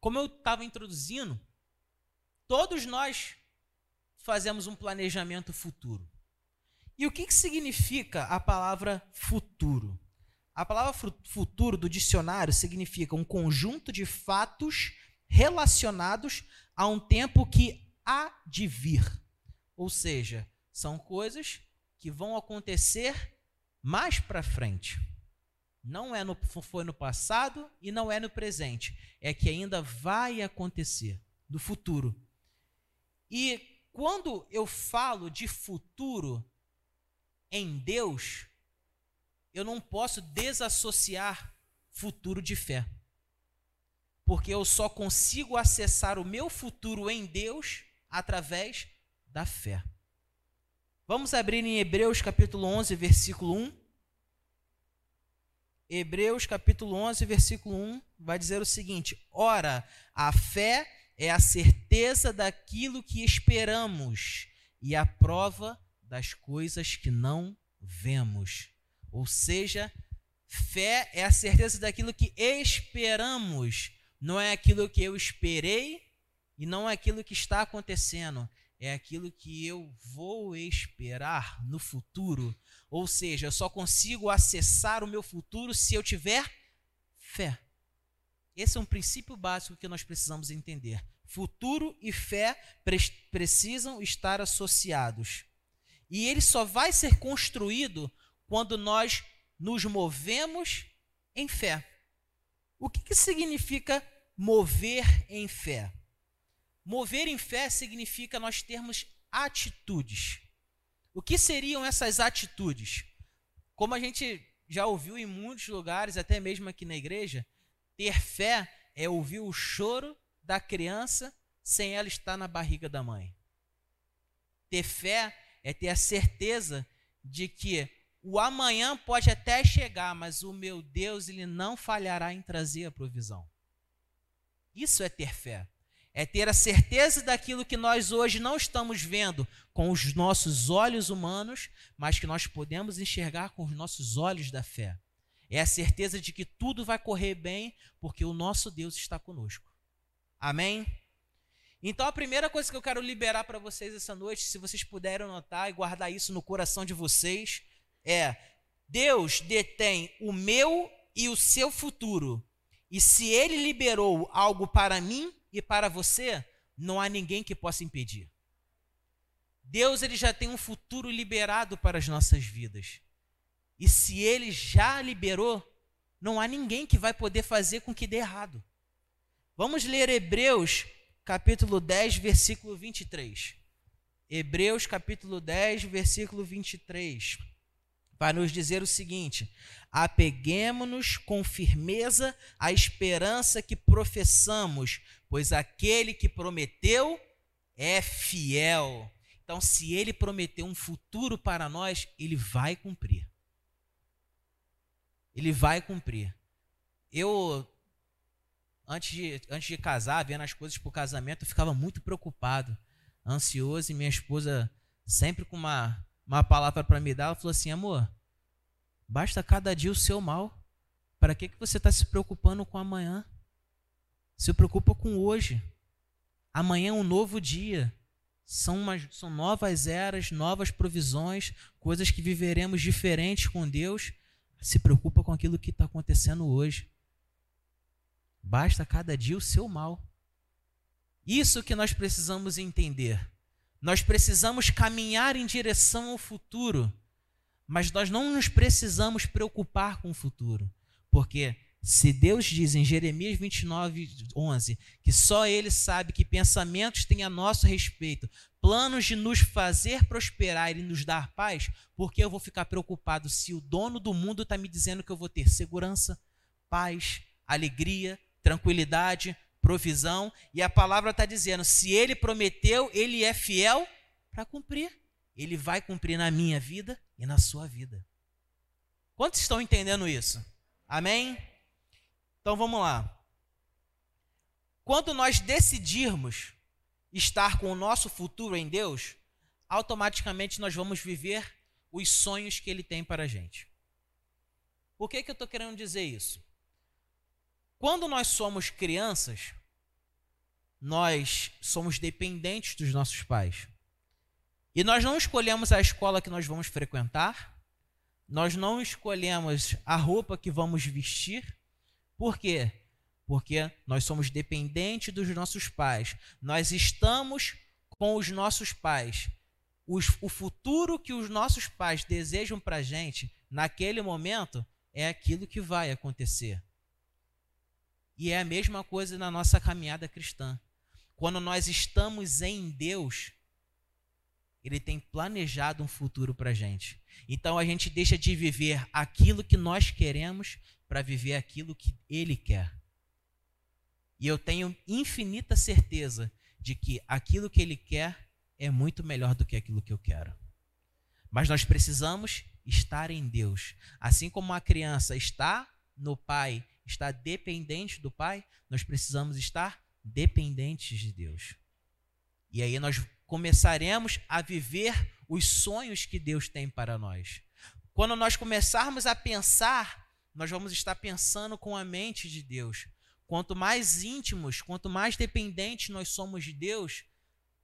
como eu estava introduzindo, todos nós fazemos um planejamento futuro. E o que, que significa a palavra futuro? A palavra futuro do dicionário significa um conjunto de fatos relacionados a um tempo que há de vir. Ou seja, são coisas que vão acontecer mais para frente. Não é no, foi no passado e não é no presente. É que ainda vai acontecer, do futuro. E quando eu falo de futuro em Deus, eu não posso desassociar futuro de fé. Porque eu só consigo acessar o meu futuro em Deus através da fé. Vamos abrir em Hebreus capítulo 11, versículo 1. Hebreus capítulo 11, versículo 1 vai dizer o seguinte: Ora, a fé é a certeza daquilo que esperamos e a prova das coisas que não vemos. Ou seja, fé é a certeza daquilo que esperamos, não é aquilo que eu esperei e não é aquilo que está acontecendo, é aquilo que eu vou esperar no futuro. Ou seja, eu só consigo acessar o meu futuro se eu tiver fé. Esse é um princípio básico que nós precisamos entender. Futuro e fé pre precisam estar associados. E ele só vai ser construído quando nós nos movemos em fé. O que, que significa mover em fé? Mover em fé significa nós termos atitudes. O que seriam essas atitudes? Como a gente já ouviu em muitos lugares, até mesmo aqui na igreja, ter fé é ouvir o choro da criança sem ela estar na barriga da mãe. Ter fé é ter a certeza de que o amanhã pode até chegar, mas o meu Deus ele não falhará em trazer a provisão. Isso é ter fé é ter a certeza daquilo que nós hoje não estamos vendo com os nossos olhos humanos, mas que nós podemos enxergar com os nossos olhos da fé. É a certeza de que tudo vai correr bem, porque o nosso Deus está conosco. Amém? Então a primeira coisa que eu quero liberar para vocês essa noite, se vocês puderem anotar e guardar isso no coração de vocês, é: Deus detém o meu e o seu futuro. E se ele liberou algo para mim, e para você, não há ninguém que possa impedir. Deus ele já tem um futuro liberado para as nossas vidas. E se ele já liberou, não há ninguém que vai poder fazer com que dê errado. Vamos ler Hebreus, capítulo 10, versículo 23. Hebreus, capítulo 10, versículo 23 para nos dizer o seguinte: apeguemos-nos com firmeza à esperança que professamos, pois aquele que prometeu é fiel. Então, se ele prometeu um futuro para nós, ele vai cumprir. Ele vai cumprir. Eu, antes de, antes de casar, vendo as coisas para o casamento, eu ficava muito preocupado, ansioso, e minha esposa, sempre com uma uma palavra para me dar, ela falou assim: amor, basta cada dia o seu mal. Para que, que você está se preocupando com amanhã? Se preocupa com hoje. Amanhã é um novo dia. São, uma, são novas eras, novas provisões, coisas que viveremos diferentes com Deus. Se preocupa com aquilo que está acontecendo hoje. Basta cada dia o seu mal. Isso que nós precisamos entender. Nós precisamos caminhar em direção ao futuro, mas nós não nos precisamos preocupar com o futuro, porque se Deus diz em Jeremias 29, 11, que só Ele sabe que pensamentos têm a nosso respeito, planos de nos fazer prosperar e nos dar paz, por que eu vou ficar preocupado se o dono do mundo está me dizendo que eu vou ter segurança, paz, alegria, tranquilidade, provisão, e a palavra está dizendo: se ele prometeu, ele é fiel para cumprir. Ele vai cumprir na minha vida e na sua vida. Quantos estão entendendo isso? Amém? Então vamos lá. Quando nós decidirmos estar com o nosso futuro em Deus, automaticamente nós vamos viver os sonhos que Ele tem para a gente. Por que, que eu estou querendo dizer isso? Quando nós somos crianças, nós somos dependentes dos nossos pais. E nós não escolhemos a escola que nós vamos frequentar, nós não escolhemos a roupa que vamos vestir. Por quê? Porque nós somos dependentes dos nossos pais. Nós estamos com os nossos pais. Os, o futuro que os nossos pais desejam para a gente, naquele momento, é aquilo que vai acontecer. E é a mesma coisa na nossa caminhada cristã. Quando nós estamos em Deus, Ele tem planejado um futuro para a gente. Então a gente deixa de viver aquilo que nós queremos para viver aquilo que Ele quer. E eu tenho infinita certeza de que aquilo que Ele quer é muito melhor do que aquilo que eu quero. Mas nós precisamos estar em Deus. Assim como a criança está no Pai, está dependente do Pai, nós precisamos estar dependentes de Deus. E aí nós começaremos a viver os sonhos que Deus tem para nós. Quando nós começarmos a pensar, nós vamos estar pensando com a mente de Deus. Quanto mais íntimos, quanto mais dependentes nós somos de Deus,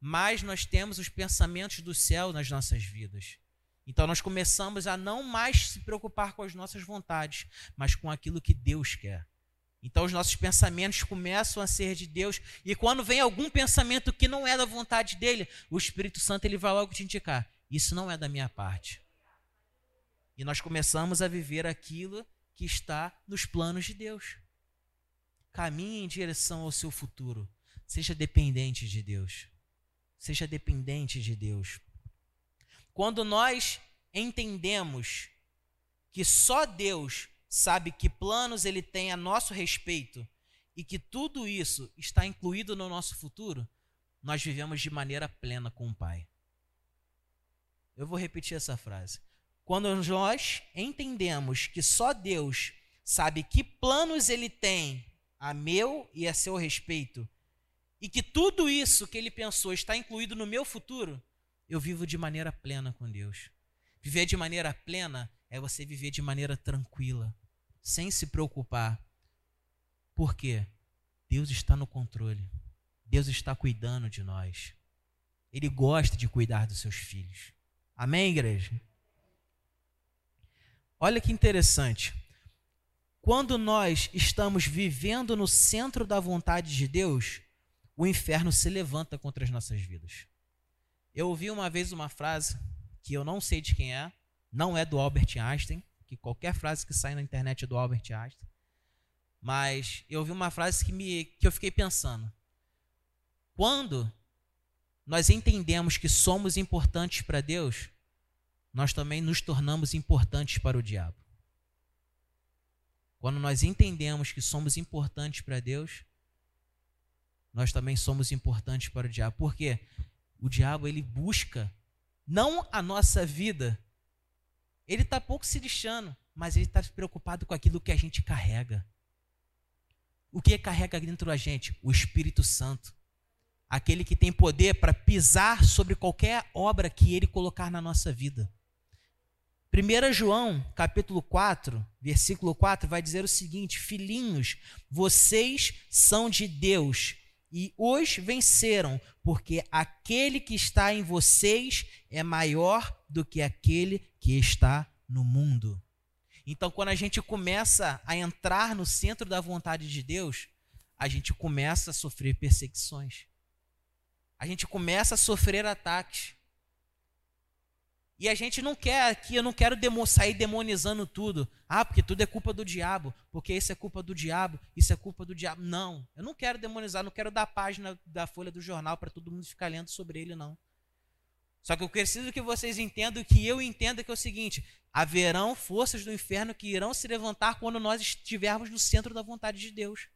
mais nós temos os pensamentos do céu nas nossas vidas. Então nós começamos a não mais se preocupar com as nossas vontades, mas com aquilo que Deus quer. Então os nossos pensamentos começam a ser de Deus, e quando vem algum pensamento que não é da vontade dele, o Espírito Santo ele vai logo te indicar: isso não é da minha parte. E nós começamos a viver aquilo que está nos planos de Deus. Caminhe em direção ao seu futuro. Seja dependente de Deus. Seja dependente de Deus. Quando nós entendemos que só Deus sabe que planos ele tem a nosso respeito e que tudo isso está incluído no nosso futuro, nós vivemos de maneira plena com o Pai. Eu vou repetir essa frase. Quando nós entendemos que só Deus sabe que planos ele tem a meu e a seu respeito, e que tudo isso que ele pensou está incluído no meu futuro, eu vivo de maneira plena com Deus. Viver de maneira plena é você viver de maneira tranquila, sem se preocupar. Por quê? Deus está no controle. Deus está cuidando de nós. Ele gosta de cuidar dos seus filhos. Amém, igreja? Olha que interessante. Quando nós estamos vivendo no centro da vontade de Deus, o inferno se levanta contra as nossas vidas. Eu ouvi uma vez uma frase que eu não sei de quem é, não é do Albert Einstein, que qualquer frase que sai na internet é do Albert Einstein. Mas eu ouvi uma frase que, me, que eu fiquei pensando. Quando nós entendemos que somos importantes para Deus, nós também nos tornamos importantes para o diabo. Quando nós entendemos que somos importantes para Deus, nós também somos importantes para o diabo. Por quê? O diabo ele busca não a nossa vida, ele está pouco se lixando, mas ele está preocupado com aquilo que a gente carrega. O que carrega dentro da gente? O Espírito Santo. Aquele que tem poder para pisar sobre qualquer obra que ele colocar na nossa vida. 1 João, capítulo 4, versículo 4, vai dizer o seguinte: Filhinhos, vocês são de Deus e os venceram, porque aquele que está em vocês é maior do que aquele que está no mundo. Então, quando a gente começa a entrar no centro da vontade de Deus, a gente começa a sofrer perseguições. A gente começa a sofrer ataques. E a gente não quer aqui, eu não quero demo, sair demonizando tudo. Ah, porque tudo é culpa do diabo, porque isso é culpa do diabo, isso é culpa do diabo. Não, eu não quero demonizar, não quero dar página da folha do jornal para todo mundo ficar lendo sobre ele, não. Só que eu preciso que vocês entendam que eu entenda que é o seguinte: haverão forças do inferno que irão se levantar quando nós estivermos no centro da vontade de Deus.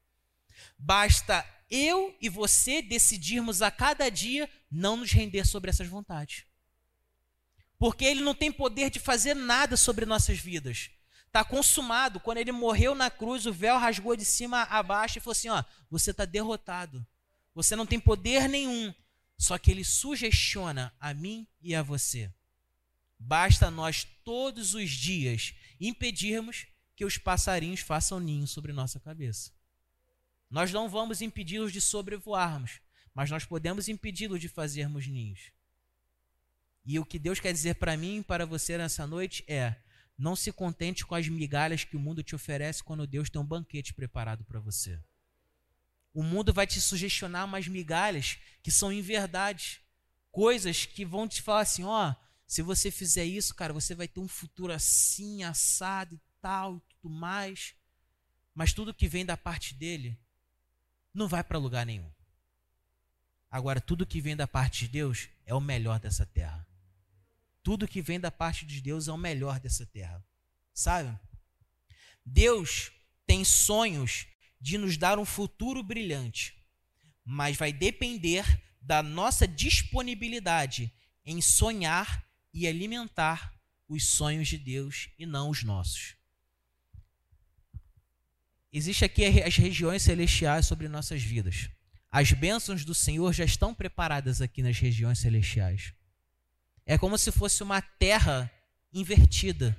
Basta eu e você decidirmos a cada dia não nos render sobre essas vontades porque ele não tem poder de fazer nada sobre nossas vidas. Está consumado. Quando ele morreu na cruz, o véu rasgou de cima a baixo e falou assim: ó, você está derrotado. Você não tem poder nenhum. Só que ele sugestiona a mim e a você. Basta nós todos os dias impedirmos que os passarinhos façam ninho sobre nossa cabeça. Nós não vamos impedi-los de sobrevoarmos, mas nós podemos impedi-lo de fazermos ninhos. E o que Deus quer dizer para mim e para você nessa noite é: não se contente com as migalhas que o mundo te oferece quando Deus tem um banquete preparado para você. O mundo vai te sugestionar umas migalhas que são em verdade, coisas que vão te falar assim: ó, se você fizer isso, cara, você vai ter um futuro assim, assado e tal, e tudo mais. Mas tudo que vem da parte dele não vai para lugar nenhum. Agora, tudo que vem da parte de Deus é o melhor dessa terra. Tudo que vem da parte de Deus é o melhor dessa terra. Sabe? Deus tem sonhos de nos dar um futuro brilhante, mas vai depender da nossa disponibilidade em sonhar e alimentar os sonhos de Deus e não os nossos. Existe aqui as regiões celestiais sobre nossas vidas. As bênçãos do Senhor já estão preparadas aqui nas regiões celestiais. É como se fosse uma terra invertida,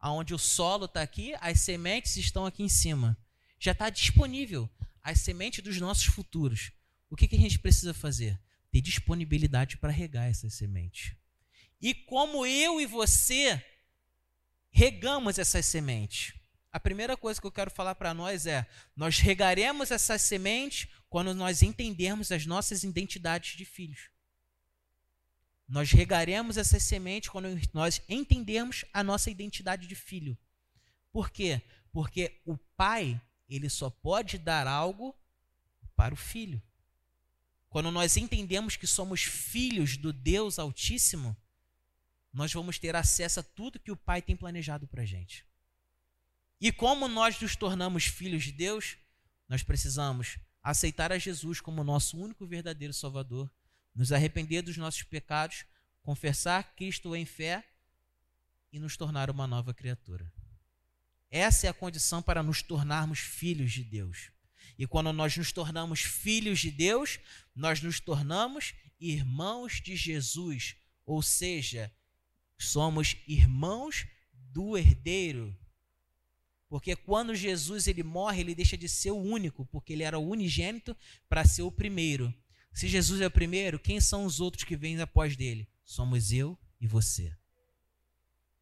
aonde o solo está aqui, as sementes estão aqui em cima. Já está disponível as sementes dos nossos futuros. O que, que a gente precisa fazer? Ter disponibilidade para regar essas sementes. E como eu e você regamos essas sementes? A primeira coisa que eu quero falar para nós é: nós regaremos essas sementes quando nós entendermos as nossas identidades de filhos. Nós regaremos essas sementes quando nós entendermos a nossa identidade de filho. Por quê? Porque o pai, ele só pode dar algo para o filho. Quando nós entendemos que somos filhos do Deus Altíssimo, nós vamos ter acesso a tudo que o pai tem planejado para a gente. E como nós nos tornamos filhos de Deus, nós precisamos aceitar a Jesus como nosso único verdadeiro Salvador nos arrepender dos nossos pecados, confessar Cristo em fé e nos tornar uma nova criatura. Essa é a condição para nos tornarmos filhos de Deus. E quando nós nos tornamos filhos de Deus, nós nos tornamos irmãos de Jesus, ou seja, somos irmãos do herdeiro. Porque quando Jesus ele morre, ele deixa de ser o único, porque ele era o unigênito para ser o primeiro. Se Jesus é o primeiro, quem são os outros que vêm após dele? Somos eu e você.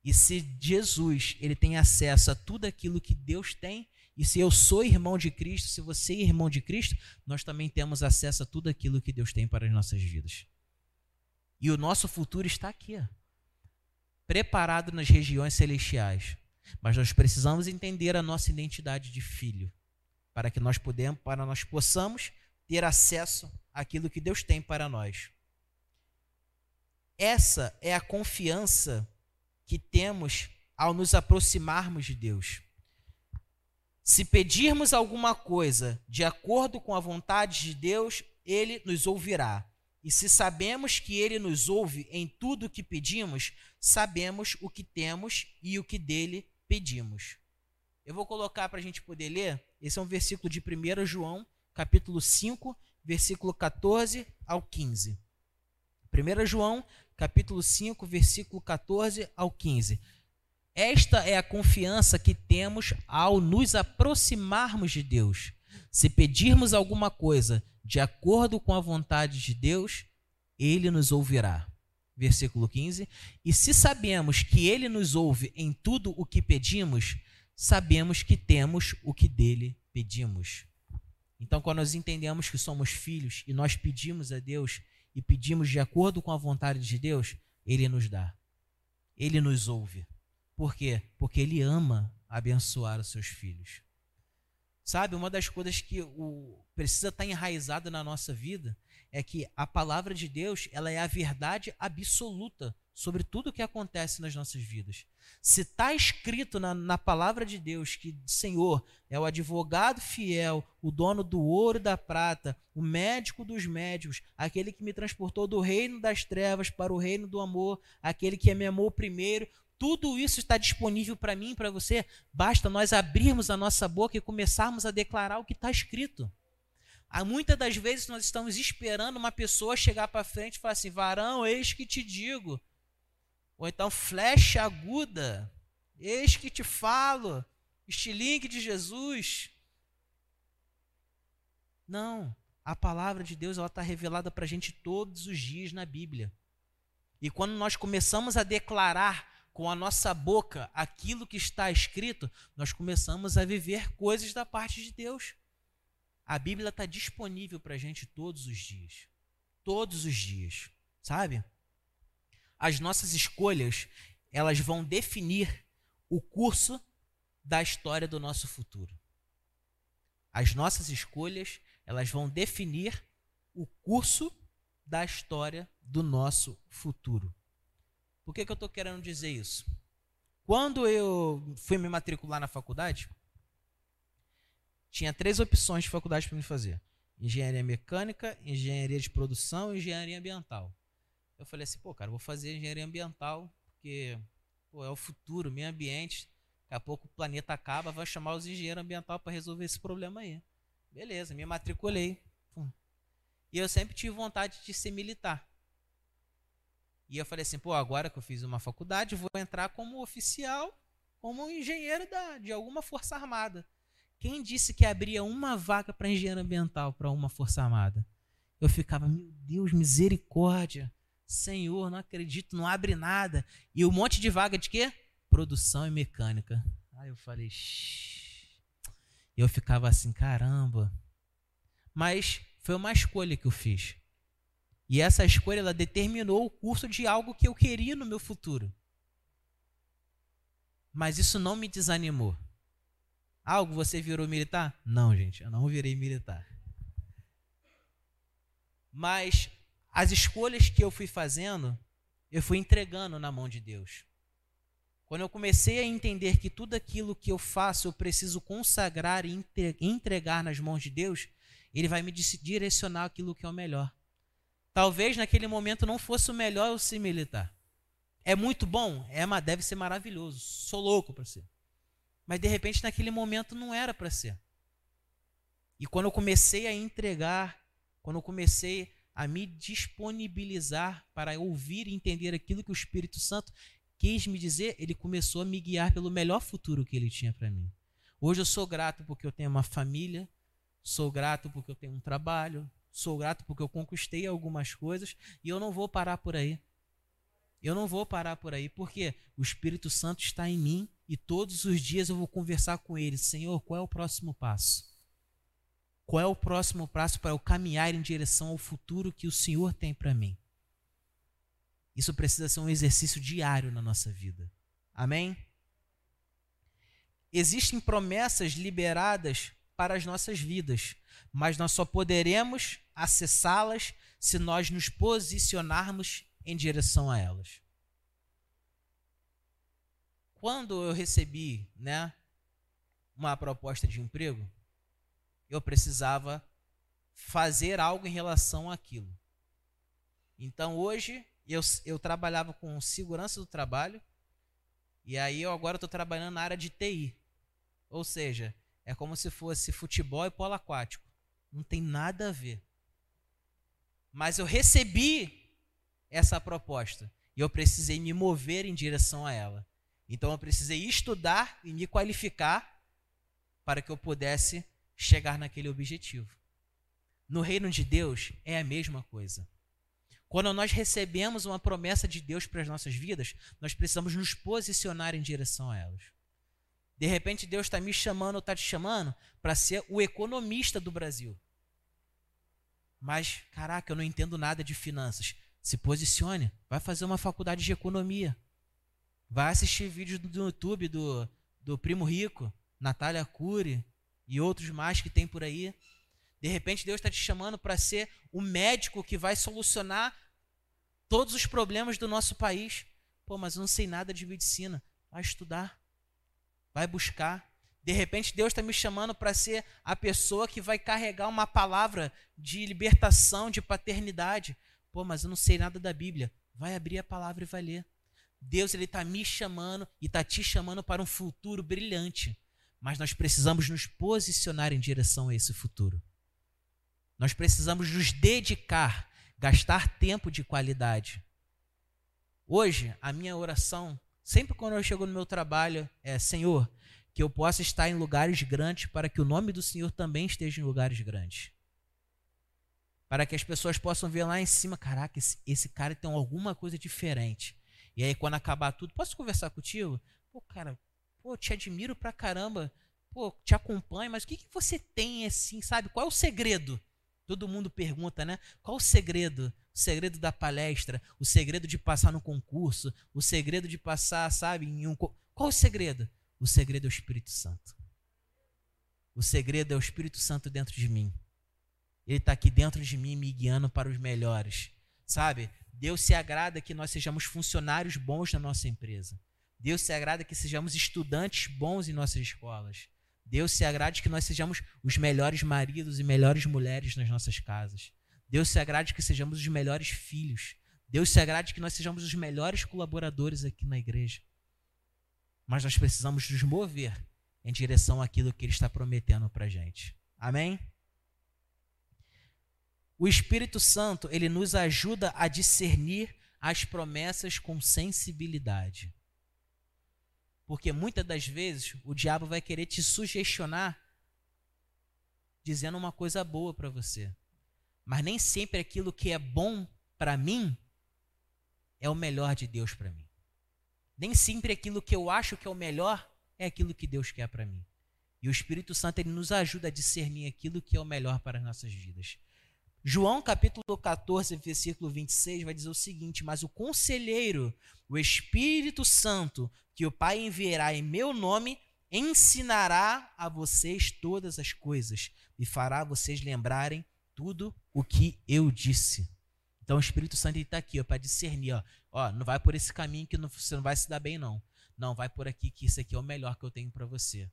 E se Jesus ele tem acesso a tudo aquilo que Deus tem, e se eu sou irmão de Cristo, se você é irmão de Cristo, nós também temos acesso a tudo aquilo que Deus tem para as nossas vidas. E o nosso futuro está aqui, preparado nas regiões celestiais. Mas nós precisamos entender a nossa identidade de filho, para que nós podemos, para nós possamos ter acesso àquilo que Deus tem para nós. Essa é a confiança que temos ao nos aproximarmos de Deus. Se pedirmos alguma coisa de acordo com a vontade de Deus, ele nos ouvirá. E se sabemos que ele nos ouve em tudo o que pedimos, sabemos o que temos e o que dele pedimos. Eu vou colocar para a gente poder ler. Esse é um versículo de 1 João, capítulo 5, versículo 14 ao 15. 1 João, capítulo 5, versículo 14 ao 15. Esta é a confiança que temos ao nos aproximarmos de Deus. Se pedirmos alguma coisa de acordo com a vontade de Deus, ele nos ouvirá. Versículo 15. E se sabemos que ele nos ouve em tudo o que pedimos, sabemos que temos o que dele pedimos. Então, quando nós entendemos que somos filhos e nós pedimos a Deus e pedimos de acordo com a vontade de Deus, Ele nos dá. Ele nos ouve. Por quê? Porque Ele ama abençoar os seus filhos. Sabe, uma das coisas que o, precisa estar enraizada na nossa vida é que a palavra de Deus ela é a verdade absoluta sobre tudo o que acontece nas nossas vidas. Se está escrito na, na, palavra de Deus que Senhor é o advogado fiel, o dono do ouro e da prata, o médico dos médicos, aquele que me transportou do reino das trevas para o reino do amor, aquele que me amou primeiro, tudo isso está disponível para mim e para você. Basta nós abrirmos a nossa boca e começarmos a declarar o que está escrito. Há muitas das vezes nós estamos esperando uma pessoa chegar para frente e falar assim: varão, eis que te digo. Ou então, flecha aguda. Eis que te falo. Estilingue de Jesus. Não. A palavra de Deus está revelada para a gente todos os dias na Bíblia. E quando nós começamos a declarar com a nossa boca aquilo que está escrito, nós começamos a viver coisas da parte de Deus. A Bíblia está disponível para a gente todos os dias. Todos os dias, sabe? As nossas escolhas, elas vão definir o curso da história do nosso futuro. As nossas escolhas, elas vão definir o curso da história do nosso futuro. Por que, que eu estou querendo dizer isso? Quando eu fui me matricular na faculdade, tinha três opções de faculdade para me fazer: engenharia mecânica, engenharia de produção e engenharia ambiental. Eu falei assim, pô, cara, vou fazer engenharia ambiental porque pô, é o futuro, meio ambiente. Daqui a pouco o planeta acaba, vai chamar os engenheiros ambientais para resolver esse problema aí. Beleza, me matriculei. E eu sempre tive vontade de ser militar. E eu falei assim, pô, agora que eu fiz uma faculdade, vou entrar como oficial, como engenheiro da, de alguma força armada. Quem disse que abria uma vaga para engenheiro ambiental para uma força armada? Eu ficava, meu Deus, misericórdia. Senhor, não acredito, não abre nada. E um monte de vaga de quê? Produção e mecânica. Aí eu falei, Shhh. eu ficava assim, caramba. Mas foi uma escolha que eu fiz. E essa escolha ela determinou o curso de algo que eu queria no meu futuro. Mas isso não me desanimou. Algo você virou militar? Não, gente, eu não virei militar. Mas as escolhas que eu fui fazendo, eu fui entregando na mão de Deus. Quando eu comecei a entender que tudo aquilo que eu faço eu preciso consagrar e entregar nas mãos de Deus, Ele vai me direcionar aquilo que é o melhor. Talvez naquele momento não fosse o melhor eu ser militar. É muito bom? É, mas deve ser maravilhoso. Sou louco para ser. Mas de repente naquele momento não era para ser. E quando eu comecei a entregar, quando eu comecei a me disponibilizar para ouvir e entender aquilo que o Espírito Santo quis me dizer, ele começou a me guiar pelo melhor futuro que ele tinha para mim. Hoje eu sou grato porque eu tenho uma família, sou grato porque eu tenho um trabalho, sou grato porque eu conquistei algumas coisas e eu não vou parar por aí. Eu não vou parar por aí, porque o Espírito Santo está em mim e todos os dias eu vou conversar com ele. Senhor, qual é o próximo passo? Qual é o próximo passo para eu caminhar em direção ao futuro que o Senhor tem para mim? Isso precisa ser um exercício diário na nossa vida. Amém? Existem promessas liberadas para as nossas vidas, mas nós só poderemos acessá-las se nós nos posicionarmos em direção a elas. Quando eu recebi, né, uma proposta de emprego, eu precisava fazer algo em relação àquilo. Então hoje eu, eu trabalhava com segurança do trabalho e aí eu agora estou trabalhando na área de TI. Ou seja, é como se fosse futebol e polo aquático. Não tem nada a ver. Mas eu recebi essa proposta e eu precisei me mover em direção a ela. Então eu precisei estudar e me qualificar para que eu pudesse chegar naquele objetivo. No reino de Deus é a mesma coisa. Quando nós recebemos uma promessa de Deus para as nossas vidas, nós precisamos nos posicionar em direção a elas. De repente Deus está me chamando ou está te chamando para ser o economista do Brasil. Mas, caraca, eu não entendo nada de finanças. Se posicione, vai fazer uma faculdade de economia. Vai assistir vídeos do YouTube do, do Primo Rico, Natália Cury e outros mais que tem por aí. De repente Deus está te chamando para ser o médico que vai solucionar todos os problemas do nosso país. Pô, mas eu não sei nada de medicina. Vai estudar vai buscar. De repente, Deus está me chamando para ser a pessoa que vai carregar uma palavra de libertação, de paternidade. Pô, mas eu não sei nada da Bíblia. Vai abrir a palavra e vai ler. Deus ele está me chamando e está te chamando para um futuro brilhante. Mas nós precisamos nos posicionar em direção a esse futuro. Nós precisamos nos dedicar, gastar tempo de qualidade. Hoje, a minha oração Sempre quando eu chego no meu trabalho, é Senhor, que eu possa estar em lugares grandes para que o nome do Senhor também esteja em lugares grandes. para que as pessoas possam ver lá em cima, caraca, esse, esse cara tem alguma coisa diferente. E aí quando acabar tudo, posso conversar contigo? Pô, cara, pô, te admiro pra caramba. Pô, te acompanho, mas o que, que você tem assim, sabe? Qual é o segredo? Todo mundo pergunta, né? Qual o segredo? O segredo da palestra, o segredo de passar no concurso, o segredo de passar, sabe, em um. Qual o segredo? O segredo é o Espírito Santo. O segredo é o Espírito Santo dentro de mim. Ele está aqui dentro de mim me guiando para os melhores. Sabe? Deus se agrada que nós sejamos funcionários bons na nossa empresa. Deus se agrada que sejamos estudantes bons em nossas escolas. Deus se agrade que nós sejamos os melhores maridos e melhores mulheres nas nossas casas. Deus se agrade que sejamos os melhores filhos. Deus se agrade que nós sejamos os melhores colaboradores aqui na igreja. Mas nós precisamos nos mover em direção àquilo que Ele está prometendo para a gente. Amém? O Espírito Santo, ele nos ajuda a discernir as promessas com sensibilidade. Porque muitas das vezes o diabo vai querer te sugestionar dizendo uma coisa boa para você. Mas nem sempre aquilo que é bom para mim é o melhor de Deus para mim. Nem sempre aquilo que eu acho que é o melhor é aquilo que Deus quer para mim. E o Espírito Santo ele nos ajuda a discernir aquilo que é o melhor para as nossas vidas. João capítulo 14, versículo 26 vai dizer o seguinte: Mas o conselheiro, o Espírito Santo, que o Pai enviará em meu nome, ensinará a vocês todas as coisas e fará vocês lembrarem tudo o que eu disse. Então o Espírito Santo está aqui para discernir, ó, ó, não vai por esse caminho que não, você não vai se dar bem não. Não, vai por aqui que isso aqui é o melhor que eu tenho para você.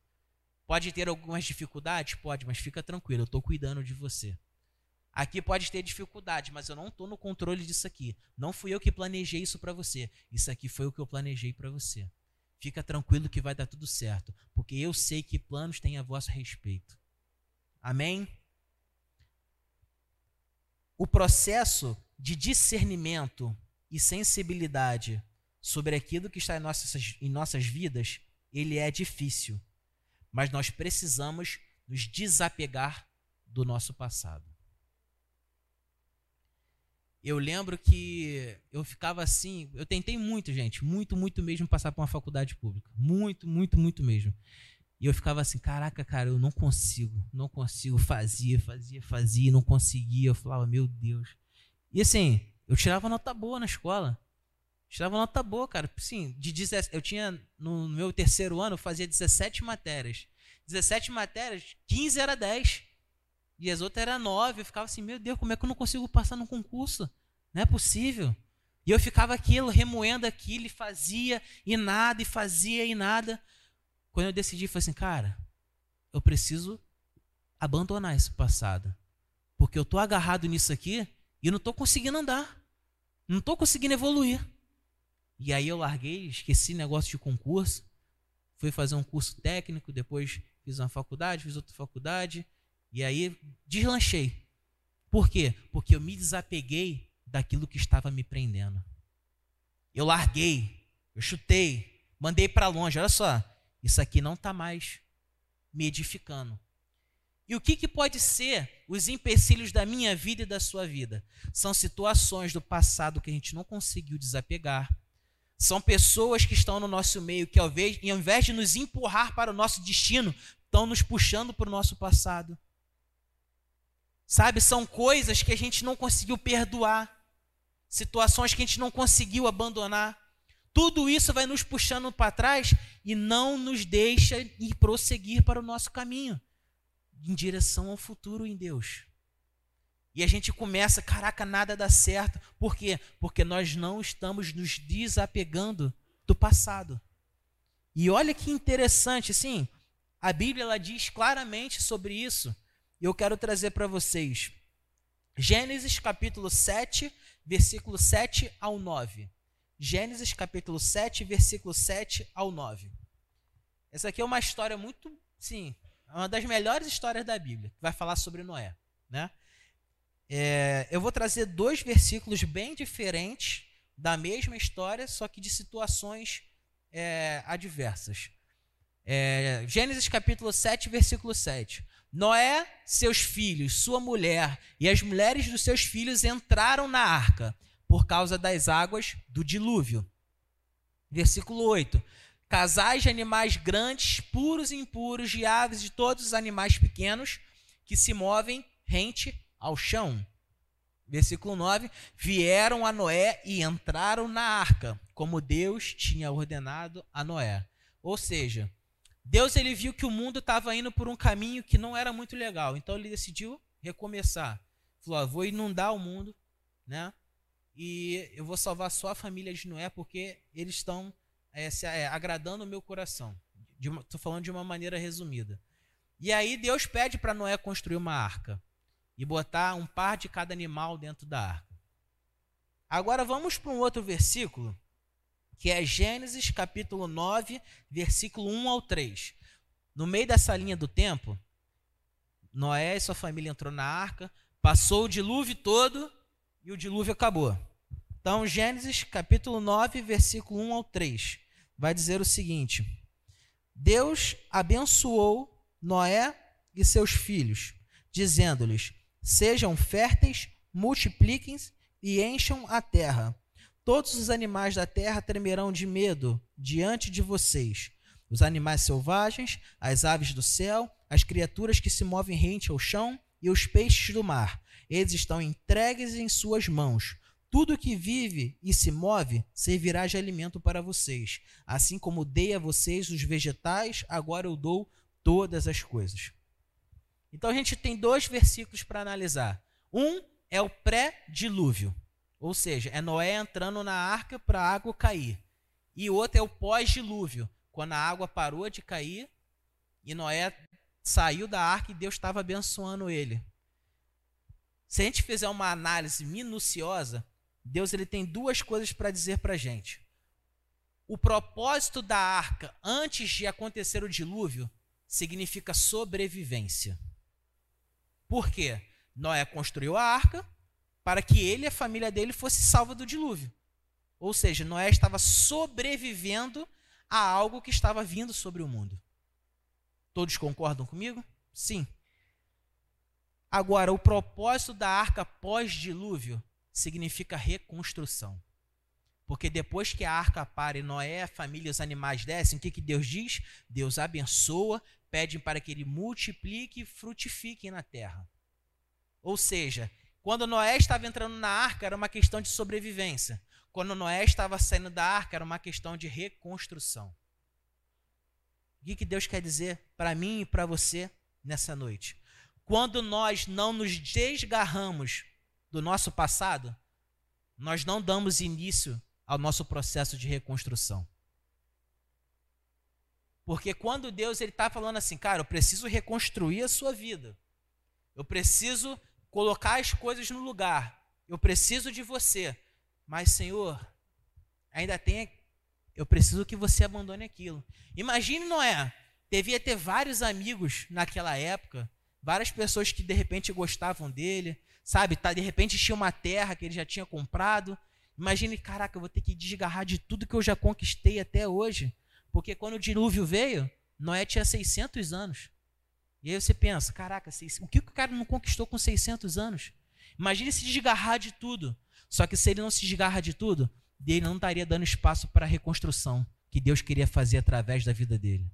Pode ter algumas dificuldades? Pode, mas fica tranquilo, eu estou cuidando de você. Aqui pode ter dificuldade, mas eu não estou no controle disso aqui. Não fui eu que planejei isso para você. Isso aqui foi o que eu planejei para você. Fica tranquilo que vai dar tudo certo, porque eu sei que planos têm a vosso respeito. Amém? O processo de discernimento e sensibilidade sobre aquilo que está em nossas, em nossas vidas, ele é difícil. Mas nós precisamos nos desapegar do nosso passado. Eu lembro que eu ficava assim, eu tentei muito, gente, muito, muito mesmo passar por uma faculdade pública. Muito, muito, muito mesmo. E eu ficava assim, caraca, cara, eu não consigo, não consigo. Fazia, fazia, fazia, não conseguia. Eu falava, meu Deus. E assim, eu tirava nota boa na escola. Tirava nota boa, cara. Sim, de 17, eu tinha, no meu terceiro ano, eu fazia 17 matérias. 17 matérias, 15 era 10. E as outras eram nove. Eu ficava assim, meu Deus, como é que eu não consigo passar no concurso? Não é possível. E eu ficava aquilo, remoendo aquilo, e fazia e nada, e fazia e nada. Quando eu decidi, falei assim, cara, eu preciso abandonar esse passado. Porque eu estou agarrado nisso aqui e não estou conseguindo andar. Não estou conseguindo evoluir. E aí eu larguei, esqueci negócio de concurso. Fui fazer um curso técnico, depois fiz uma faculdade, fiz outra faculdade. E aí deslanchei. Por quê? Porque eu me desapeguei daquilo que estava me prendendo. Eu larguei, eu chutei, mandei para longe. Olha só, isso aqui não está mais me edificando. E o que, que pode ser os empecilhos da minha vida e da sua vida? São situações do passado que a gente não conseguiu desapegar. São pessoas que estão no nosso meio que, ao invés, de nos empurrar para o nosso destino, estão nos puxando para o nosso passado. Sabe, são coisas que a gente não conseguiu perdoar, situações que a gente não conseguiu abandonar. Tudo isso vai nos puxando para trás e não nos deixa ir prosseguir para o nosso caminho, em direção ao futuro em Deus. E a gente começa, caraca, nada dá certo. Por quê? Porque nós não estamos nos desapegando do passado. E olha que interessante, assim, a Bíblia ela diz claramente sobre isso. E eu quero trazer para vocês Gênesis capítulo 7, versículo 7 ao 9. Gênesis capítulo 7, versículo 7 ao 9. Essa aqui é uma história muito, sim, uma das melhores histórias da Bíblia, que vai falar sobre Noé, né? É, eu vou trazer dois versículos bem diferentes da mesma história, só que de situações é, adversas. É, Gênesis capítulo 7, versículo 7. Noé, seus filhos, sua mulher e as mulheres dos seus filhos entraram na arca por causa das águas do dilúvio. Versículo 8: Casais de animais grandes, puros e impuros, de aves de todos os animais pequenos que se movem rente ao chão. Versículo 9: Vieram a Noé e entraram na arca, como Deus tinha ordenado a Noé. Ou seja, Deus ele viu que o mundo estava indo por um caminho que não era muito legal, então ele decidiu recomeçar. Falou: vou inundar o mundo, né? E eu vou salvar só a família de Noé porque eles estão é, é, agradando o meu coração. Estou falando de uma maneira resumida. E aí Deus pede para Noé construir uma arca e botar um par de cada animal dentro da arca. Agora vamos para um outro versículo que é Gênesis capítulo 9, versículo 1 ao 3. No meio dessa linha do tempo, Noé e sua família entrou na arca, passou o dilúvio todo e o dilúvio acabou. Então, Gênesis capítulo 9, versículo 1 ao 3, vai dizer o seguinte: Deus abençoou Noé e seus filhos, dizendo-lhes: Sejam férteis, multipliquem-se e encham a terra Todos os animais da terra tremerão de medo diante de vocês. Os animais selvagens, as aves do céu, as criaturas que se movem rente ao chão e os peixes do mar. Eles estão entregues em suas mãos. Tudo que vive e se move servirá de alimento para vocês. Assim como dei a vocês os vegetais, agora eu dou todas as coisas. Então a gente tem dois versículos para analisar. Um é o pré-dilúvio. Ou seja, é Noé entrando na arca para a água cair. E outro é o pós-dilúvio, quando a água parou de cair e Noé saiu da arca e Deus estava abençoando ele. Se a gente fizer uma análise minuciosa, Deus ele tem duas coisas para dizer para a gente. O propósito da arca antes de acontecer o dilúvio significa sobrevivência. Por quê? Noé construiu a arca, para que ele e a família dele fosse salva do dilúvio. Ou seja, Noé estava sobrevivendo a algo que estava vindo sobre o mundo. Todos concordam comigo? Sim. Agora, o propósito da arca pós-dilúvio significa reconstrução. Porque depois que a arca para e Noé, a família e os animais descem, o que, que Deus diz? Deus abençoa, pede para que ele multiplique e frutifique na terra. Ou seja, quando Noé estava entrando na arca, era uma questão de sobrevivência. Quando Noé estava saindo da arca, era uma questão de reconstrução. O que Deus quer dizer para mim e para você nessa noite? Quando nós não nos desgarramos do nosso passado, nós não damos início ao nosso processo de reconstrução. Porque quando Deus ele está falando assim, cara, eu preciso reconstruir a sua vida, eu preciso colocar as coisas no lugar. Eu preciso de você. Mas, Senhor, ainda tem. Eu preciso que você abandone aquilo. Imagine Noé. Devia ter vários amigos naquela época, várias pessoas que de repente gostavam dele, sabe? Tá, de repente tinha uma terra que ele já tinha comprado. Imagine, caraca, eu vou ter que desgarrar de tudo que eu já conquistei até hoje. Porque quando o dilúvio veio, Noé tinha 600 anos. E aí você pensa, caraca, o que o cara não conquistou com 600 anos? Imagine se desgarrar de tudo. Só que se ele não se desgarra de tudo, ele não estaria dando espaço para a reconstrução que Deus queria fazer através da vida dele.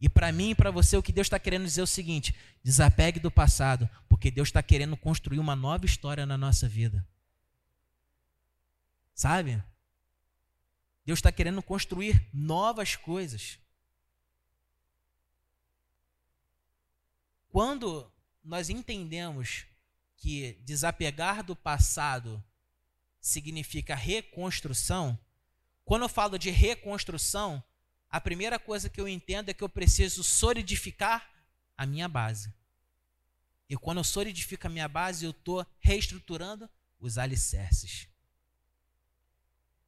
E para mim e para você, o que Deus está querendo dizer é o seguinte: desapegue do passado, porque Deus está querendo construir uma nova história na nossa vida. Sabe? Deus está querendo construir novas coisas. Quando nós entendemos que desapegar do passado significa reconstrução, quando eu falo de reconstrução, a primeira coisa que eu entendo é que eu preciso solidificar a minha base. E quando eu solidifico a minha base, eu estou reestruturando os alicerces.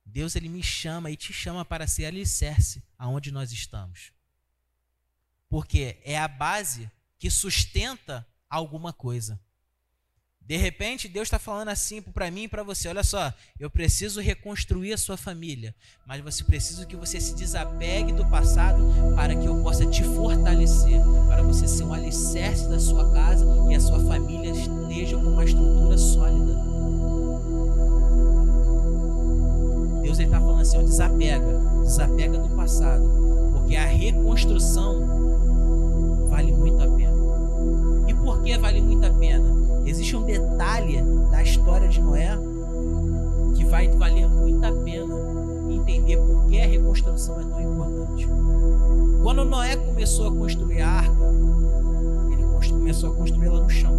Deus ele me chama e te chama para ser alicerce aonde nós estamos. Porque é a base que sustenta alguma coisa. De repente, Deus está falando assim para mim e para você: olha só, eu preciso reconstruir a sua família, mas você precisa que você se desapegue do passado para que eu possa te fortalecer, para você ser um alicerce da sua casa e a sua família esteja com uma estrutura sólida. Deus está falando assim: desapega, desapega do passado, porque a reconstrução Vale muito a pena? Existe um detalhe da história de Noé que vai valer muito a pena entender por que a reconstrução é tão importante. Quando Noé começou a construir a arca, ele começou a construí-la no chão.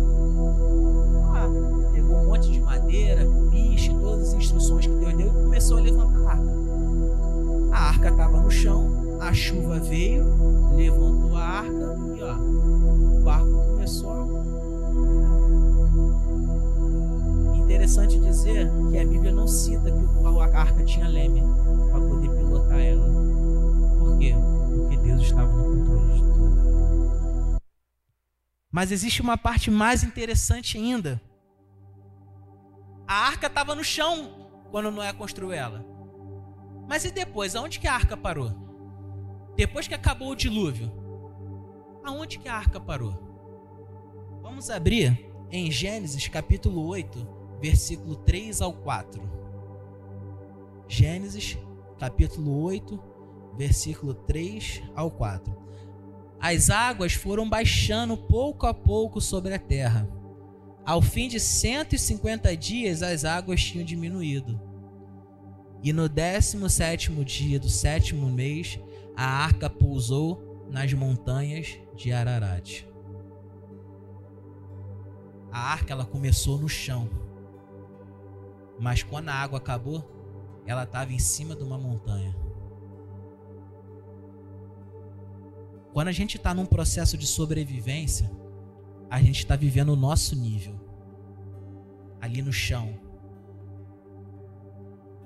Ah, pegou um monte de madeira, piche, todas as instruções que Deus deu e começou a levantar a arca. A arca estava no chão, a chuva veio, levantou a arca dizer que a Bíblia não cita que a arca tinha leme para poder pilotar ela. Por quê? Porque Deus estava no controle de tudo. Mas existe uma parte mais interessante ainda. A arca estava no chão quando Noé construiu ela. Mas e depois? Aonde que a arca parou? Depois que acabou o dilúvio, aonde que a arca parou? Vamos abrir em Gênesis capítulo 8, versículo 3 ao 4. Gênesis, capítulo 8, versículo 3 ao 4. As águas foram baixando pouco a pouco sobre a terra. Ao fim de 150 dias, as águas tinham diminuído. E no 17 dia do sétimo mês, a arca pousou nas montanhas de Ararat. A arca ela começou no chão mas quando a água acabou, ela estava em cima de uma montanha. Quando a gente está num processo de sobrevivência, a gente está vivendo o nosso nível, ali no chão.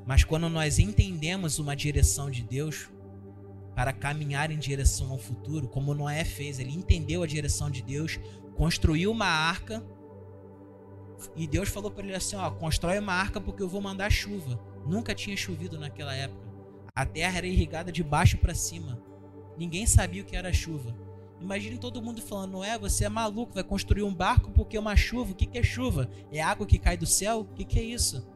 Mas quando nós entendemos uma direção de Deus para caminhar em direção ao futuro, como Noé fez, ele entendeu a direção de Deus, construiu uma arca e Deus falou para ele assim: ó, constrói uma arca porque eu vou mandar chuva. Nunca tinha chovido naquela época. A terra era irrigada de baixo para cima. Ninguém sabia o que era chuva. Imagine todo mundo falando: não é, você é maluco, vai construir um barco porque é uma chuva. O que, que é chuva? É água que cai do céu? O que, que é isso?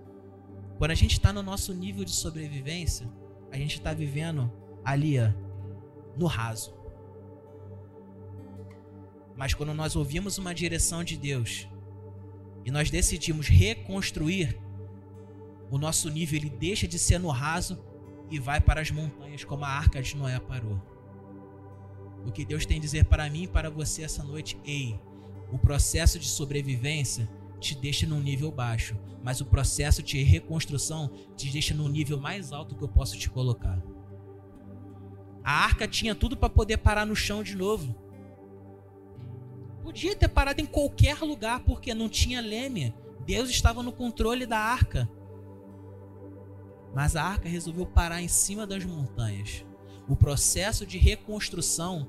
Quando a gente está no nosso nível de sobrevivência, a gente está vivendo ali, ó, no raso. Mas quando nós ouvimos uma direção de Deus, e nós decidimos reconstruir, o nosso nível ele deixa de ser no raso e vai para as montanhas como a arca de Noé parou. O que Deus tem a dizer para mim e para você essa noite, ei, o processo de sobrevivência te deixa num nível baixo, mas o processo de reconstrução te deixa no nível mais alto que eu posso te colocar. A arca tinha tudo para poder parar no chão de novo. Podia ter parado em qualquer lugar porque não tinha leme. Deus estava no controle da arca. Mas a arca resolveu parar em cima das montanhas. O processo de reconstrução,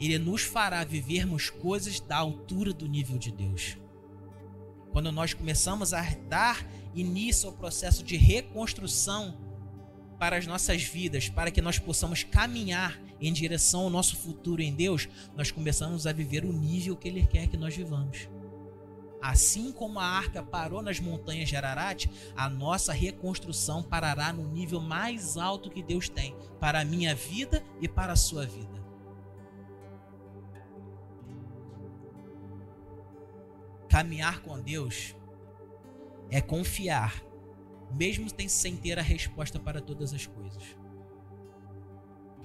ele nos fará vivermos coisas da altura do nível de Deus. Quando nós começamos a dar início ao processo de reconstrução para as nossas vidas, para que nós possamos caminhar em direção ao nosso futuro em Deus, nós começamos a viver o nível que Ele quer que nós vivamos. Assim como a arca parou nas montanhas de Ararat, a nossa reconstrução parará no nível mais alto que Deus tem para a minha vida e para a sua vida. Caminhar com Deus é confiar, mesmo sem ter a resposta para todas as coisas.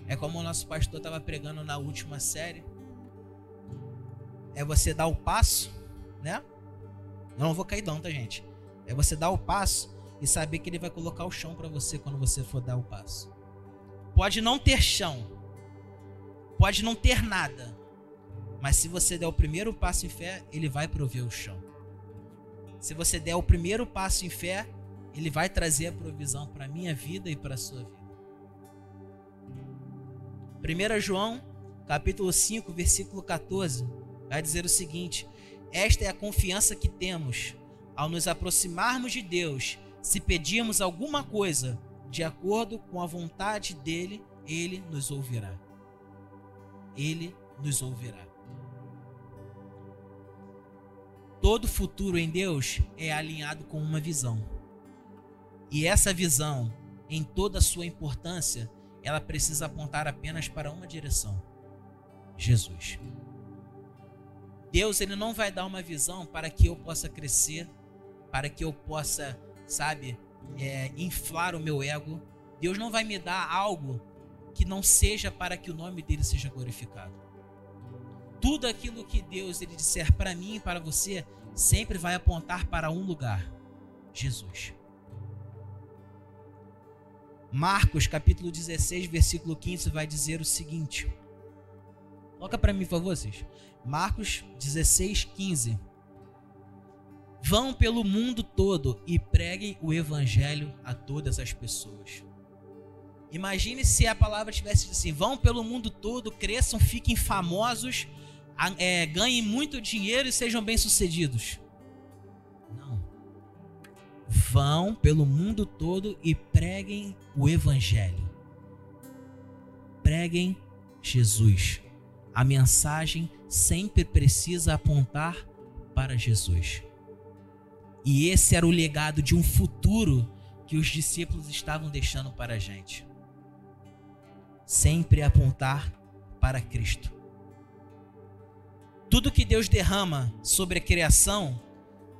É como o nosso pastor estava pregando na última série. É você dar o passo, né? Eu não vou cair não, tá, gente? É você dar o passo e saber que ele vai colocar o chão para você quando você for dar o passo. Pode não ter chão. Pode não ter nada. Mas se você der o primeiro passo em fé, ele vai prover o chão. Se você der o primeiro passo em fé, ele vai trazer a provisão para minha vida e para sua vida. 1 João, capítulo 5, versículo 14, vai dizer o seguinte: Esta é a confiança que temos ao nos aproximarmos de Deus, se pedirmos alguma coisa de acordo com a vontade dele, ele nos ouvirá. Ele nos ouvirá. Todo futuro em Deus é alinhado com uma visão. E essa visão, em toda a sua importância, ela precisa apontar apenas para uma direção: Jesus. Deus ele não vai dar uma visão para que eu possa crescer, para que eu possa, sabe, é, inflar o meu ego. Deus não vai me dar algo que não seja para que o nome dele seja glorificado. Tudo aquilo que Deus ele disser para mim e para você sempre vai apontar para um lugar: Jesus. Marcos capítulo 16, versículo 15 vai dizer o seguinte: Coloca para mim, por favor, vocês. Marcos 16, 15. Vão pelo mundo todo e preguem o evangelho a todas as pessoas. Imagine se a palavra tivesse assim: vão pelo mundo todo, cresçam, fiquem famosos, é, ganhem muito dinheiro e sejam bem-sucedidos. Vão pelo mundo todo e preguem o evangelho. Preguem Jesus. A mensagem sempre precisa apontar para Jesus. E esse era o legado de um futuro que os discípulos estavam deixando para a gente. Sempre apontar para Cristo. Tudo que Deus derrama sobre a criação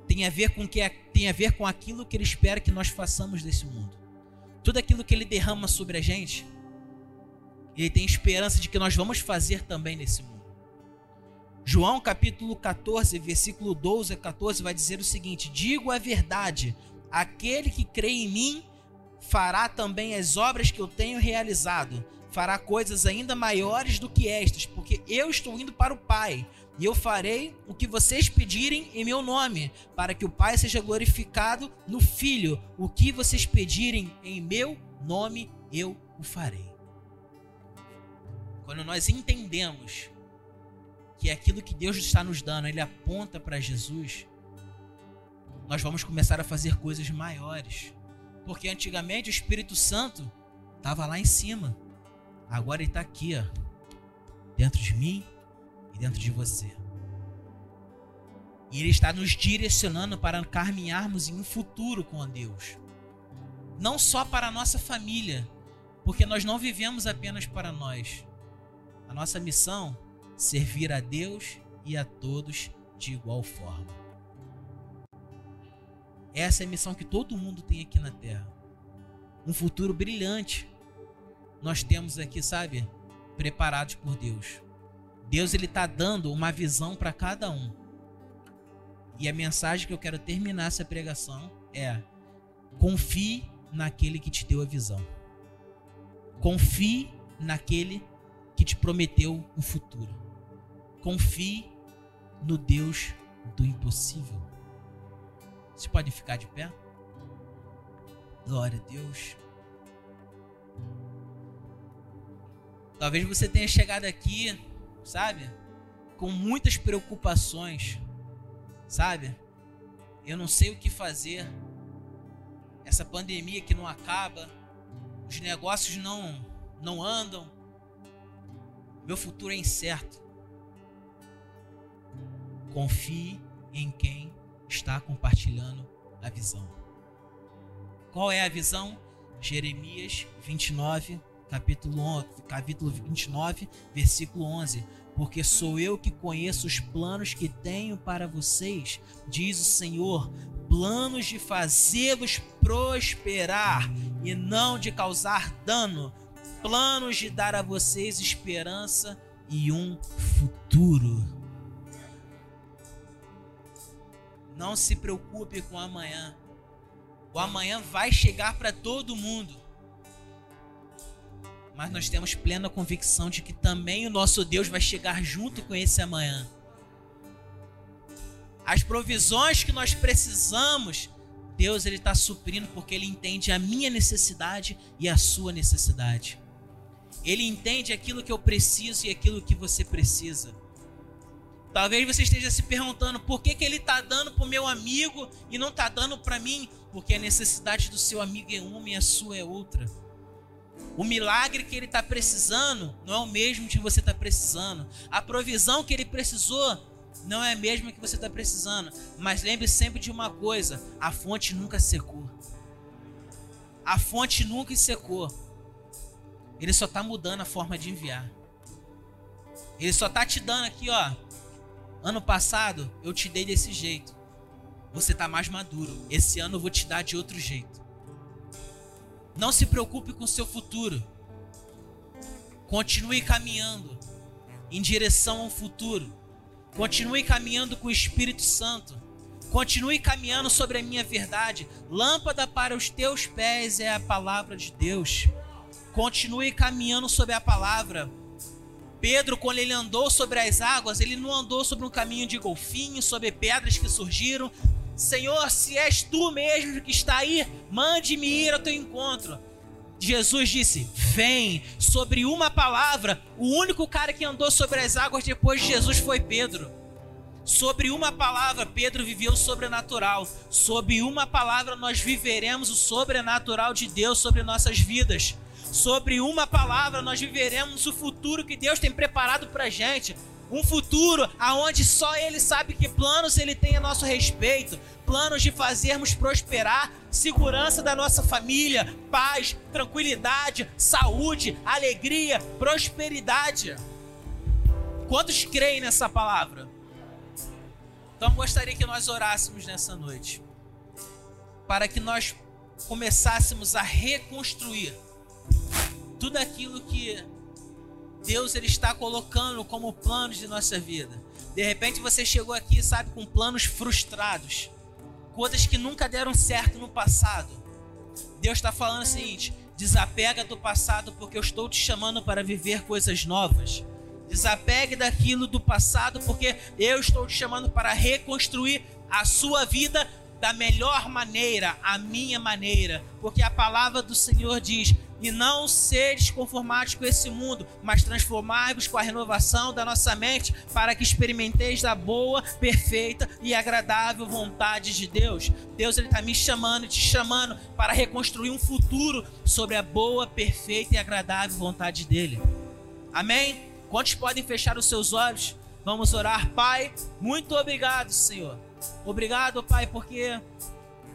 tem a ver com que tem a ver com aquilo que ele espera que nós façamos desse mundo. Tudo aquilo que ele derrama sobre a gente, ele tem esperança de que nós vamos fazer também nesse mundo. João capítulo 14, versículo 12 a 14 vai dizer o seguinte: Digo a verdade, aquele que crê em mim fará também as obras que eu tenho realizado, fará coisas ainda maiores do que estas, porque eu estou indo para o Pai, e eu farei o que vocês pedirem em meu nome, para que o Pai seja glorificado no Filho. O que vocês pedirem em meu nome, eu o farei. Quando nós entendemos que é aquilo que Deus está nos dando, ele aponta para Jesus, nós vamos começar a fazer coisas maiores. Porque antigamente o Espírito Santo estava lá em cima. Agora ele está aqui, ó, dentro de mim e dentro de você. E ele está nos direcionando para caminharmos em um futuro com Deus. Não só para a nossa família, porque nós não vivemos apenas para nós. A nossa missão servir a Deus e a todos de igual forma. Essa é a missão que todo mundo tem aqui na Terra. Um futuro brilhante. Nós temos aqui, sabe, preparados por Deus. Deus ele está dando uma visão para cada um. E a mensagem que eu quero terminar essa pregação é: confie naquele que te deu a visão. Confie naquele que te prometeu o futuro. Confie no Deus do impossível. Você pode ficar de pé? Glória a Deus. Talvez você tenha chegado aqui, sabe, com muitas preocupações, sabe? Eu não sei o que fazer. Essa pandemia que não acaba, os negócios não não andam. Meu futuro é incerto. Confie em quem está compartilhando a visão. Qual é a visão? Jeremias 29, capítulo, 11, capítulo 29, versículo 11. Porque sou eu que conheço os planos que tenho para vocês, diz o Senhor, planos de fazê-los prosperar e não de causar dano, planos de dar a vocês esperança e um futuro. Não se preocupe com amanhã. O amanhã vai chegar para todo mundo. Mas nós temos plena convicção de que também o nosso Deus vai chegar junto com esse amanhã. As provisões que nós precisamos, Deus ele está suprindo porque ele entende a minha necessidade e a sua necessidade. Ele entende aquilo que eu preciso e aquilo que você precisa. Talvez você esteja se perguntando por que, que ele está dando para o meu amigo e não está dando para mim, porque a necessidade do seu amigo é uma e a sua é outra. O milagre que ele está precisando não é o mesmo que você está precisando. A provisão que ele precisou não é a mesma que você está precisando. Mas lembre sempre de uma coisa: a fonte nunca secou. A fonte nunca secou. Ele só está mudando a forma de enviar. Ele só está te dando aqui, ó. Ano passado eu te dei desse jeito. Você está mais maduro. Esse ano eu vou te dar de outro jeito. Não se preocupe com o seu futuro. Continue caminhando em direção ao futuro. Continue caminhando com o Espírito Santo. Continue caminhando sobre a minha verdade. Lâmpada para os teus pés é a palavra de Deus. Continue caminhando sobre a palavra. Pedro, quando ele andou sobre as águas, ele não andou sobre um caminho de golfinho, sobre pedras que surgiram. Senhor, se és tu mesmo que está aí, mande-me ir ao teu encontro. Jesus disse: Vem, sobre uma palavra. O único cara que andou sobre as águas depois de Jesus foi Pedro. Sobre uma palavra, Pedro viveu o sobrenatural. Sobre uma palavra, nós viveremos o sobrenatural de Deus sobre nossas vidas. Sobre uma palavra, nós viveremos o futuro que Deus tem preparado para gente. Um futuro aonde só Ele sabe que planos Ele tem a nosso respeito. Planos de fazermos prosperar, segurança da nossa família, paz, tranquilidade, saúde, alegria, prosperidade. Quantos creem nessa palavra? Então gostaria que nós orássemos nessa noite, para que nós começássemos a reconstruir tudo aquilo que Deus ele está colocando como planos de nossa vida. De repente você chegou aqui, sabe, com planos frustrados, coisas que nunca deram certo no passado. Deus está falando o seguinte: desapega do passado, porque eu estou te chamando para viver coisas novas. Desapegue daquilo do passado, porque eu estou te chamando para reconstruir a sua vida da melhor maneira, a minha maneira, porque a palavra do Senhor diz: e não seres conformados com esse mundo, mas transformai-vos com a renovação da nossa mente, para que experimenteis da boa, perfeita e agradável vontade de Deus. Deus ele está me chamando, te chamando para reconstruir um futuro sobre a boa, perfeita e agradável vontade dele. Amém? Quantos podem fechar os seus olhos? Vamos orar, Pai. Muito obrigado, Senhor. Obrigado, Pai, porque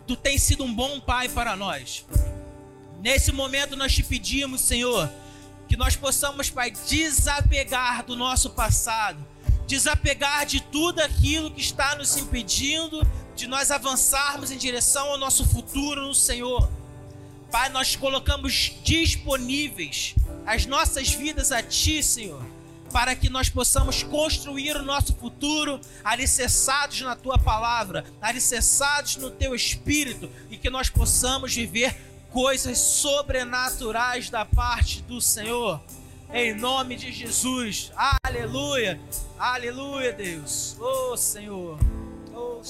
tu tens sido um bom Pai para nós. Nesse momento nós te pedimos, Senhor, que nós possamos, Pai, desapegar do nosso passado, desapegar de tudo aquilo que está nos impedindo de nós avançarmos em direção ao nosso futuro no Senhor. Pai, nós colocamos disponíveis as nossas vidas a Ti, Senhor, para que nós possamos construir o nosso futuro alicerçados na Tua palavra, alicerçados no Teu Espírito e que nós possamos viver coisas sobrenaturais da parte do Senhor. Em nome de Jesus. Aleluia. Aleluia, Deus. Oh, Senhor. Oh,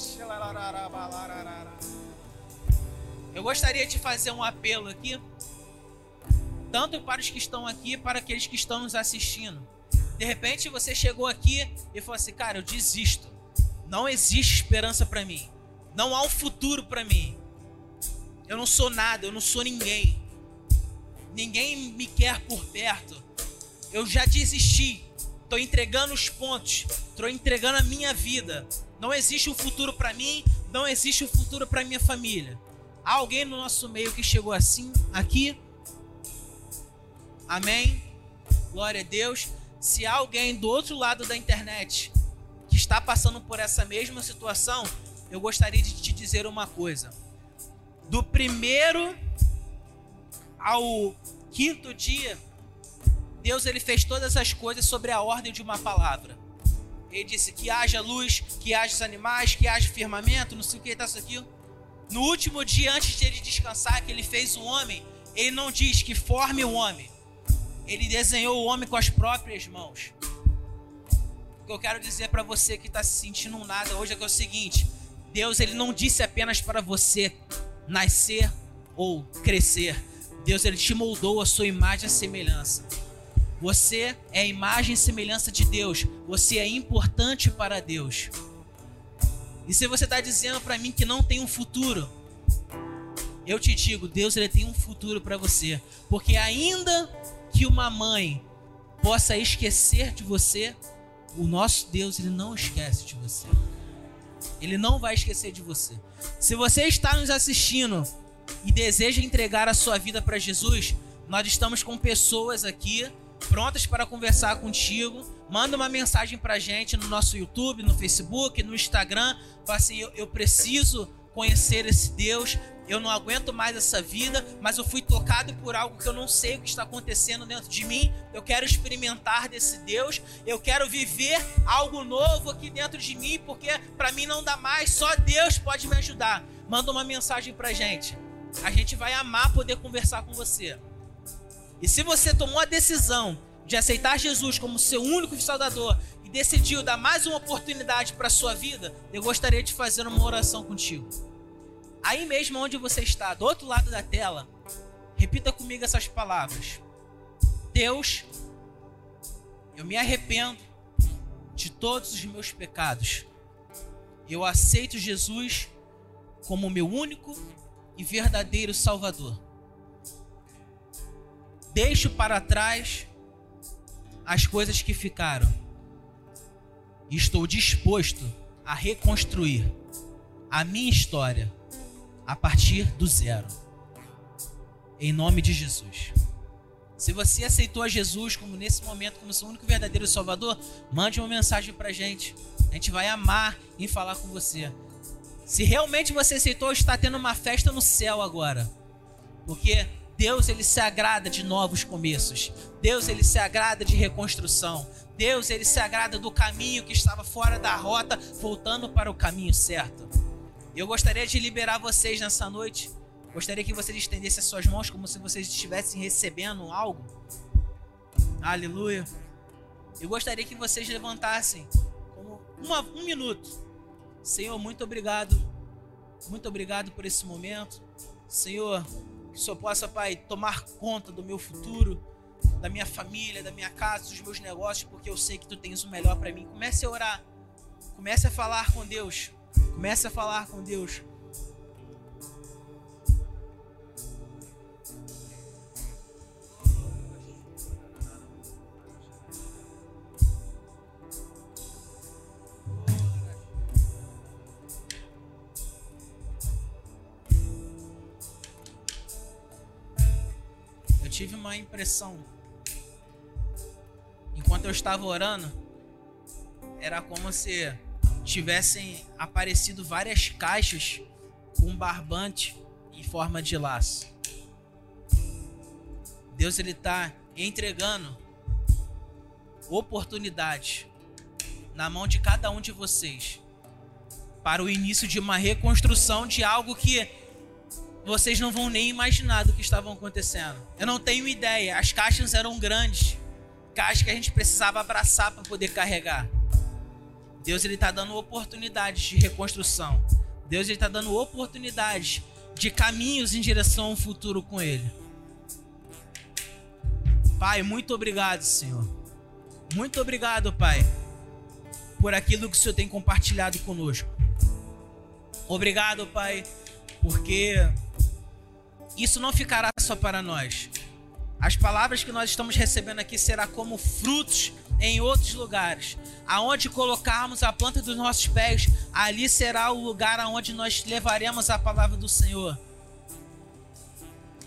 Eu gostaria de fazer um apelo aqui, tanto para os que estão aqui, para aqueles que estão nos assistindo. De repente você chegou aqui e falou assim: "Cara, eu desisto. Não existe esperança para mim. Não há um futuro para mim. Eu não sou nada, eu não sou ninguém. Ninguém me quer por perto. Eu já desisti. Estou entregando os pontos. Estou entregando a minha vida. Não existe um futuro para mim. Não existe um futuro para minha família. Há alguém no nosso meio que chegou assim aqui? Amém? Glória a Deus. Se há alguém do outro lado da internet que está passando por essa mesma situação, eu gostaria de te dizer uma coisa do primeiro ao quinto dia, Deus ele fez todas as coisas sobre a ordem de uma palavra. Ele disse que haja luz, que haja os animais, que haja firmamento, não sei o que, tá isso aqui. No último dia, antes de ele descansar, que ele fez o homem, ele não diz que forme o homem. Ele desenhou o homem com as próprias mãos. O que eu quero dizer para você que está se sentindo um nada hoje é é o seguinte: Deus ele não disse apenas para você nascer ou crescer. Deus ele te moldou a sua imagem e semelhança. Você é a imagem e semelhança de Deus. Você é importante para Deus. E se você está dizendo para mim que não tem um futuro, eu te digo, Deus ele tem um futuro para você, porque ainda que uma mãe possa esquecer de você, o nosso Deus ele não esquece de você. Ele não vai esquecer de você. Se você está nos assistindo e deseja entregar a sua vida para Jesus, nós estamos com pessoas aqui prontas para conversar contigo. Manda uma mensagem para gente no nosso YouTube, no Facebook, no Instagram. Fala assim: eu, eu preciso conhecer esse Deus. Eu não aguento mais essa vida, mas eu fui tocado por algo que eu não sei o que está acontecendo dentro de mim. Eu quero experimentar desse Deus. Eu quero viver algo novo aqui dentro de mim, porque para mim não dá mais. Só Deus pode me ajudar. Manda uma mensagem para gente. A gente vai amar poder conversar com você. E se você tomou a decisão de aceitar Jesus como seu único salvador e decidiu dar mais uma oportunidade para sua vida, eu gostaria de fazer uma oração contigo. Aí mesmo onde você está, do outro lado da tela, repita comigo essas palavras. Deus, eu me arrependo de todos os meus pecados. Eu aceito Jesus como meu único e verdadeiro Salvador deixo para trás as coisas que ficaram. Estou disposto a reconstruir a minha história a partir do zero. Em nome de Jesus. Se você aceitou a Jesus como nesse momento como seu único verdadeiro Salvador, mande uma mensagem para gente. A gente vai amar em falar com você. Se realmente você aceitou, está tendo uma festa no céu agora. Porque Deus ele se agrada de novos começos. Deus ele se agrada de reconstrução. Deus ele se agrada do caminho que estava fora da rota, voltando para o caminho certo. Eu gostaria de liberar vocês nessa noite. Gostaria que vocês estendessem as suas mãos como se vocês estivessem recebendo algo. Aleluia. Eu gostaria que vocês levantassem como uma, um minuto. Senhor, muito obrigado. Muito obrigado por esse momento. Senhor, que Senhor possa, Pai, tomar conta do meu futuro, da minha família, da minha casa, dos meus negócios, porque eu sei que tu tens o melhor para mim. Comece a orar. Comece a falar com Deus. Comece a falar com Deus. tive uma impressão. Enquanto eu estava orando, era como se tivessem aparecido várias caixas com barbante em forma de laço. Deus ele está entregando oportunidade na mão de cada um de vocês para o início de uma reconstrução de algo que vocês não vão nem imaginar do que estavam acontecendo. Eu não tenho ideia. As caixas eram grandes, caixas que a gente precisava abraçar para poder carregar. Deus ele está dando oportunidades de reconstrução. Deus está dando oportunidades de caminhos em direção ao futuro com Ele. Pai, muito obrigado, Senhor. Muito obrigado, Pai, por aquilo que o Senhor tem compartilhado conosco. Obrigado, Pai, porque isso não ficará só para nós. As palavras que nós estamos recebendo aqui será como frutos em outros lugares. Aonde colocarmos a planta dos nossos pés, ali será o lugar aonde nós levaremos a palavra do Senhor.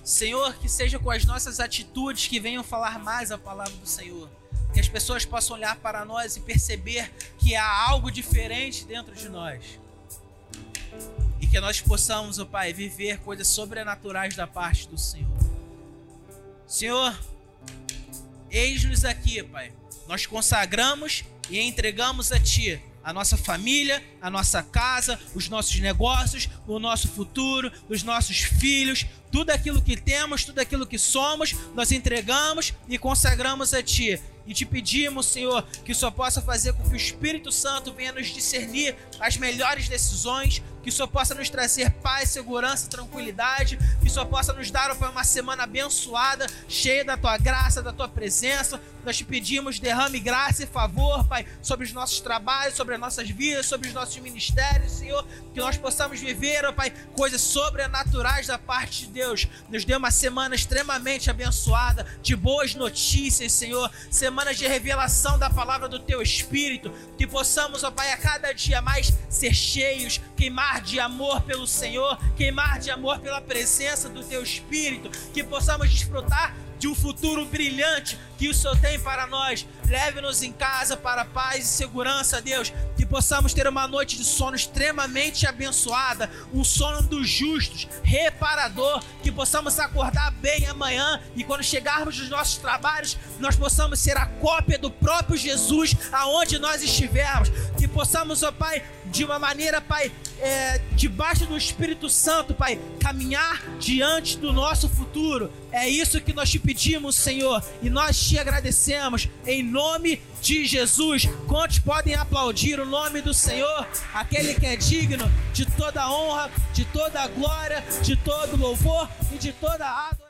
Senhor, que seja com as nossas atitudes que venham falar mais a palavra do Senhor. Que as pessoas possam olhar para nós e perceber que há algo diferente dentro de nós e que nós possamos, oh Pai, viver coisas sobrenaturais da parte do Senhor. Senhor, eis-nos aqui, Pai. Nós consagramos e entregamos a Ti a nossa família, a nossa casa, os nossos negócios, o nosso futuro, os nossos filhos, tudo aquilo que temos, tudo aquilo que somos, nós entregamos e consagramos a Ti. E te pedimos, Senhor, que só possa fazer com que o Espírito Santo venha nos discernir as melhores decisões, que Senhor possa nos trazer paz, segurança, tranquilidade, que Senhor possa nos dar, uma semana abençoada, cheia da tua graça, da tua presença. Nós te pedimos, derrame graça e favor, Pai, sobre os nossos trabalhos, sobre as nossas vidas, sobre os nossos ministérios, Senhor, que nós possamos viver, ó Pai, coisas sobrenaturais da parte de Deus. Nos dê uma semana extremamente abençoada, de boas notícias, Senhor, semanas de revelação da palavra do Teu Espírito, que possamos, ó Pai, a cada dia mais ser cheios, queimar de amor pelo Senhor, queimar de amor pela presença do Teu Espírito, que possamos desfrutar de um futuro brilhante que o Senhor tem para nós. Leve-nos em casa para paz e segurança, Deus. Que possamos ter uma noite de sono extremamente abençoada, um sono dos justos, reparador. Que possamos acordar bem amanhã e quando chegarmos nos nossos trabalhos, nós possamos ser a cópia do próprio Jesus aonde nós estivermos. Que possamos, ó Pai, de uma maneira, Pai, é, debaixo do Espírito Santo, Pai, caminhar diante do nosso futuro. É isso que nós te pedimos, Senhor, e nós te agradecemos em nome de Jesus. Quantos podem aplaudir o nome do Senhor, aquele que é digno de toda honra, de toda glória, de todo louvor e de toda adoração.